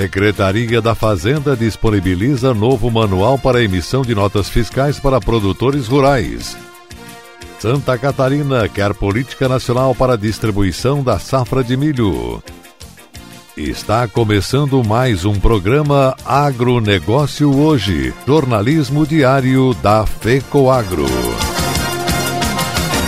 Secretaria da Fazenda disponibiliza novo manual para emissão de notas fiscais para produtores rurais. Santa Catarina quer política nacional para distribuição da safra de milho. Está começando mais um programa Agronegócio Hoje, jornalismo diário da FECOAGro.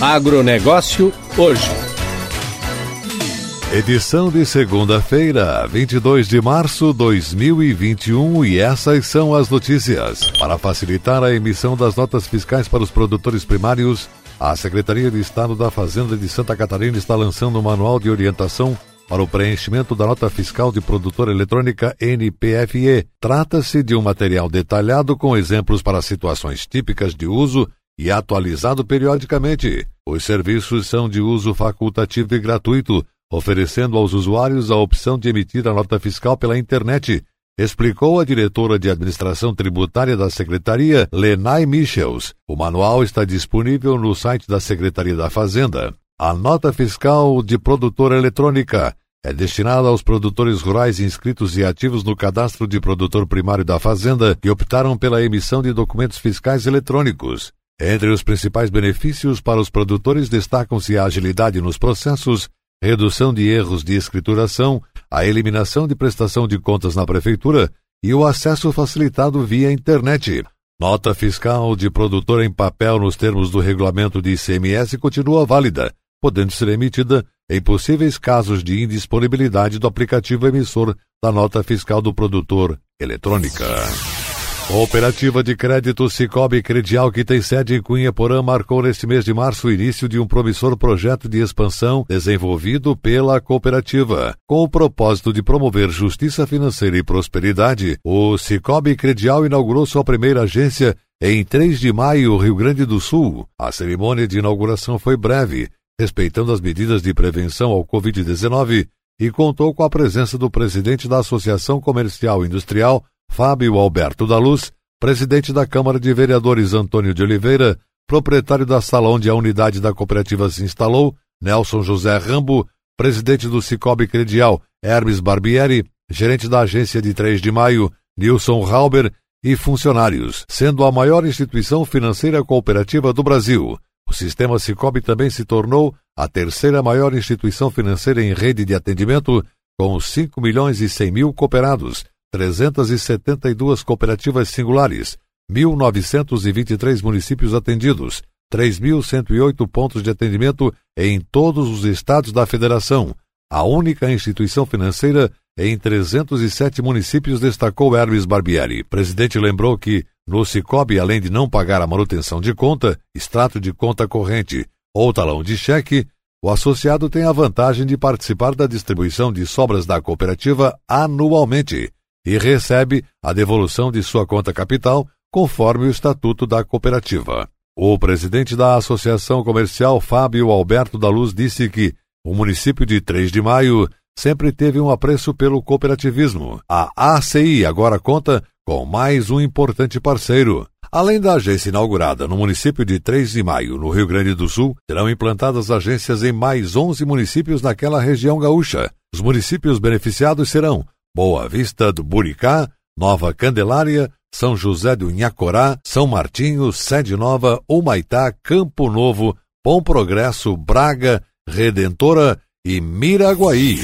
Agronegócio hoje. Edição de segunda-feira, 22 de março de 2021 e essas são as notícias. Para facilitar a emissão das notas fiscais para os produtores primários, a Secretaria de Estado da Fazenda de Santa Catarina está lançando um manual de orientação para o preenchimento da nota fiscal de produtora eletrônica NPFE. Trata-se de um material detalhado com exemplos para situações típicas de uso e atualizado periodicamente. Os serviços são de uso facultativo e gratuito, oferecendo aos usuários a opção de emitir a nota fiscal pela internet, explicou a diretora de administração tributária da Secretaria, Lenay Michels. O manual está disponível no site da Secretaria da Fazenda. A nota fiscal de produtora eletrônica é destinada aos produtores rurais inscritos e ativos no cadastro de produtor primário da Fazenda que optaram pela emissão de documentos fiscais eletrônicos. Entre os principais benefícios para os produtores destacam-se a agilidade nos processos, redução de erros de escrituração, a eliminação de prestação de contas na prefeitura e o acesso facilitado via internet. Nota fiscal de produtor em papel nos termos do regulamento de ICMS continua válida podendo ser emitida em possíveis casos de indisponibilidade do aplicativo emissor da nota fiscal do produtor eletrônica. Cooperativa de Crédito Cicobi Credial, que tem sede em Cunha Porã, marcou neste mês de março o início de um promissor projeto de expansão desenvolvido pela cooperativa. Com o propósito de promover justiça financeira e prosperidade, o Cicobi Credial inaugurou sua primeira agência em 3 de maio, Rio Grande do Sul. A cerimônia de inauguração foi breve, respeitando as medidas de prevenção ao Covid-19 e contou com a presença do presidente da Associação Comercial Industrial, Fábio Alberto da Luz, presidente da Câmara de Vereadores Antônio de Oliveira, proprietário da sala onde a unidade da cooperativa se instalou, Nelson José Rambo, presidente do Cicobi Credial, Hermes Barbieri, gerente da agência de 3 de maio, Nilson Halber e funcionários, sendo a maior instituição financeira cooperativa do Brasil. O sistema Cicobi também se tornou a terceira maior instituição financeira em rede de atendimento, com 5 milhões e 100 mil cooperados, 372 cooperativas singulares, 1.923 municípios atendidos, 3.108 pontos de atendimento em todos os estados da federação, a única instituição financeira em 307 municípios, destacou Hermes Barbieri. O presidente lembrou que, no Cicobi, além de não pagar a manutenção de conta, extrato de conta corrente ou talão de cheque, o associado tem a vantagem de participar da distribuição de sobras da cooperativa anualmente e recebe a devolução de sua conta capital conforme o estatuto da cooperativa. O presidente da Associação Comercial, Fábio Alberto da Luz, disse que o município de 3 de Maio sempre teve um apreço pelo cooperativismo. A ACI agora conta com mais um importante parceiro. Além da agência inaugurada no município de 3 de Maio, no Rio Grande do Sul, serão implantadas agências em mais 11 municípios naquela região gaúcha. Os municípios beneficiados serão Boa Vista do Buricá, Nova Candelária, São José do Inhacorá, São Martinho, Sede Nova, Humaitá, Campo Novo, Bom Progresso, Braga, Redentora e Miraguaí.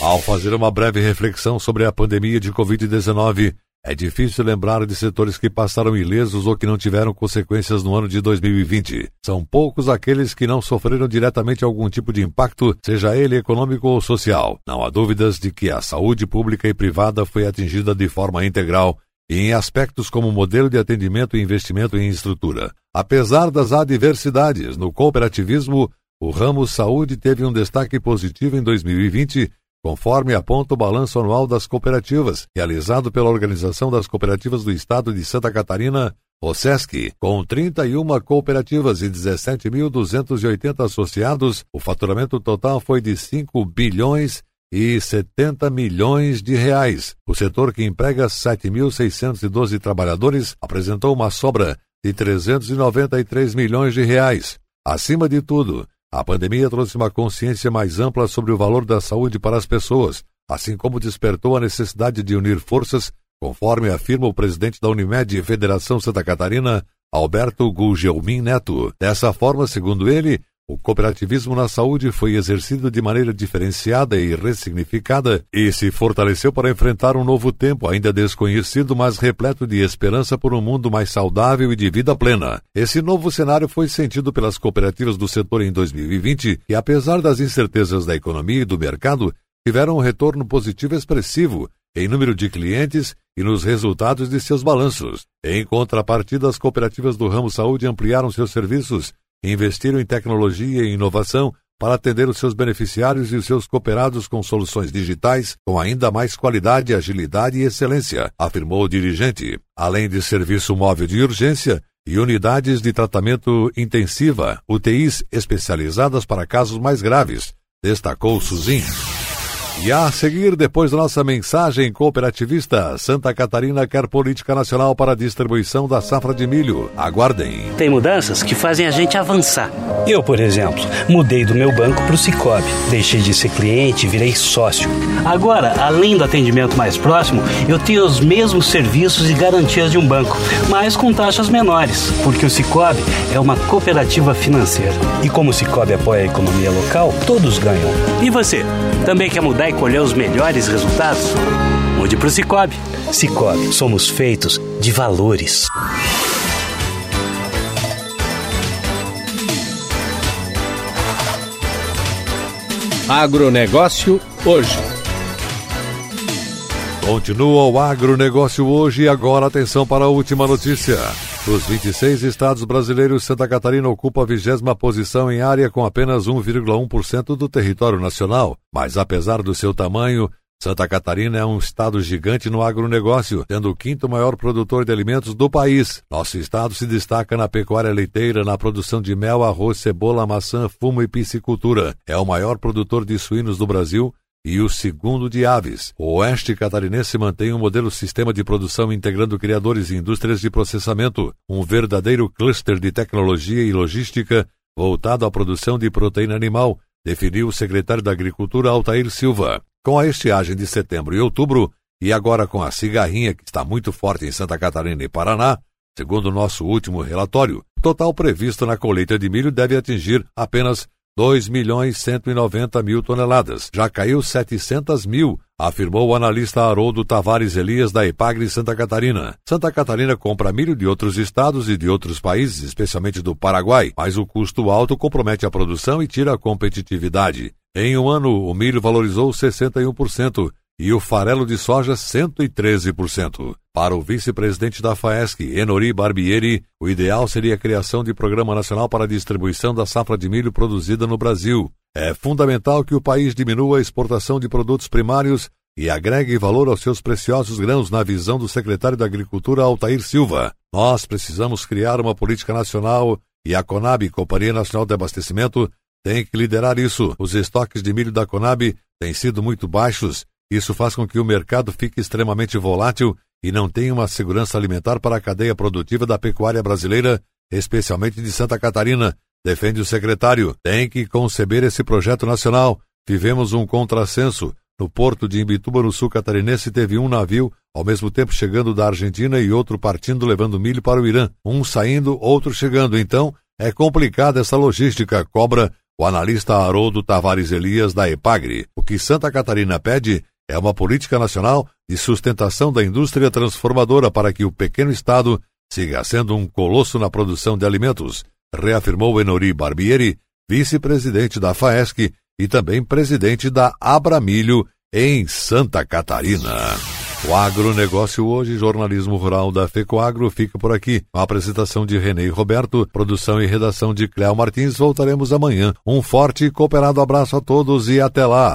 Ao fazer uma breve reflexão sobre a pandemia de Covid-19, é difícil lembrar de setores que passaram ilesos ou que não tiveram consequências no ano de 2020. São poucos aqueles que não sofreram diretamente algum tipo de impacto, seja ele econômico ou social. Não há dúvidas de que a saúde pública e privada foi atingida de forma integral e em aspectos como modelo de atendimento e investimento em estrutura. Apesar das adversidades no cooperativismo, o ramo saúde teve um destaque positivo em 2020, conforme aponta o balanço anual das cooperativas, realizado pela Organização das Cooperativas do Estado de Santa Catarina, OSESC, com 31 cooperativas e 17.280 associados, o faturamento total foi de 5 bilhões e 70 milhões de reais. O setor que emprega 7.612 trabalhadores apresentou uma sobra de 393 milhões de reais. Acima de tudo, a pandemia trouxe uma consciência mais ampla sobre o valor da saúde para as pessoas, assim como despertou a necessidade de unir forças, conforme afirma o presidente da Unimed Federação Santa Catarina, Alberto Gugelmin Neto. Dessa forma, segundo ele, o cooperativismo na saúde foi exercido de maneira diferenciada e ressignificada e se fortaleceu para enfrentar um novo tempo ainda desconhecido, mas repleto de esperança por um mundo mais saudável e de vida plena. Esse novo cenário foi sentido pelas cooperativas do setor em 2020 e, apesar das incertezas da economia e do mercado, tiveram um retorno positivo expressivo em número de clientes e nos resultados de seus balanços. Em contrapartida, as cooperativas do ramo saúde ampliaram seus serviços investiram em tecnologia e inovação para atender os seus beneficiários e os seus cooperados com soluções digitais com ainda mais qualidade, agilidade e excelência, afirmou o dirigente. Além de serviço móvel de urgência e unidades de tratamento intensiva, UTIs especializadas para casos mais graves, destacou Suzin. E a seguir, depois da nossa mensagem cooperativista, Santa Catarina quer política nacional para a distribuição da safra de milho. Aguardem. Tem mudanças que fazem a gente avançar. Eu, por exemplo, mudei do meu banco para o Cicobi. Deixei de ser cliente e virei sócio. Agora, além do atendimento mais próximo, eu tenho os mesmos serviços e garantias de um banco, mas com taxas menores, porque o Cicobi é uma cooperativa financeira. E como o Cicobi apoia a economia local, todos ganham. E você, também quer mudar e colher os melhores resultados? Mude para o Cicobi. Cicobi, somos feitos de valores. Agronegócio hoje. Continua o agronegócio hoje e agora atenção para a última notícia. Dos 26 estados brasileiros, Santa Catarina ocupa a vigésima posição em área com apenas 1,1% do território nacional. Mas apesar do seu tamanho, Santa Catarina é um estado gigante no agronegócio, tendo o quinto maior produtor de alimentos do país. Nosso estado se destaca na pecuária leiteira, na produção de mel, arroz, cebola, maçã, fumo e piscicultura. É o maior produtor de suínos do Brasil e o segundo de aves. O Oeste Catarinense mantém um modelo sistema de produção integrando criadores e indústrias de processamento, um verdadeiro cluster de tecnologia e logística voltado à produção de proteína animal, definiu o secretário da Agricultura Altair Silva. Com a estiagem de setembro e outubro, e agora com a cigarrinha que está muito forte em Santa Catarina e Paraná, segundo nosso último relatório, o total previsto na colheita de milho deve atingir apenas 2 milhões 190 mil toneladas. Já caiu 700 mil, afirmou o analista Haroldo Tavares Elias da Epagre Santa Catarina. Santa Catarina compra milho de outros estados e de outros países, especialmente do Paraguai, mas o custo alto compromete a produção e tira a competitividade. Em um ano, o milho valorizou 61%, e o farelo de soja 113%. Para o vice-presidente da FAESC, Enori Barbieri, o ideal seria a criação de Programa Nacional para a Distribuição da Safra de Milho produzida no Brasil. É fundamental que o país diminua a exportação de produtos primários e agregue valor aos seus preciosos grãos na visão do secretário da Agricultura Altair Silva. Nós precisamos criar uma política nacional e a Conab, Companhia Nacional de Abastecimento, tem que liderar isso. Os estoques de milho da Conab têm sido muito baixos isso faz com que o mercado fique extremamente volátil e não tenha uma segurança alimentar para a cadeia produtiva da pecuária brasileira, especialmente de Santa Catarina, defende o secretário. Tem que conceber esse projeto nacional. Tivemos um contrassenso. No porto de Imbituba, no sul catarinense, teve um navio ao mesmo tempo chegando da Argentina e outro partindo levando milho para o Irã. Um saindo, outro chegando. Então, é complicada essa logística, cobra o analista Haroldo Tavares Elias da Epagre. O que Santa Catarina pede é uma política nacional de sustentação da indústria transformadora para que o pequeno Estado siga sendo um colosso na produção de alimentos, reafirmou Enori Barbieri, vice-presidente da FAESC e também presidente da Abramilho, em Santa Catarina. O agronegócio hoje, jornalismo rural da FECOAGro, fica por aqui. A apresentação de Renê Roberto, produção e redação de Cléo Martins. Voltaremos amanhã. Um forte e cooperado abraço a todos e até lá.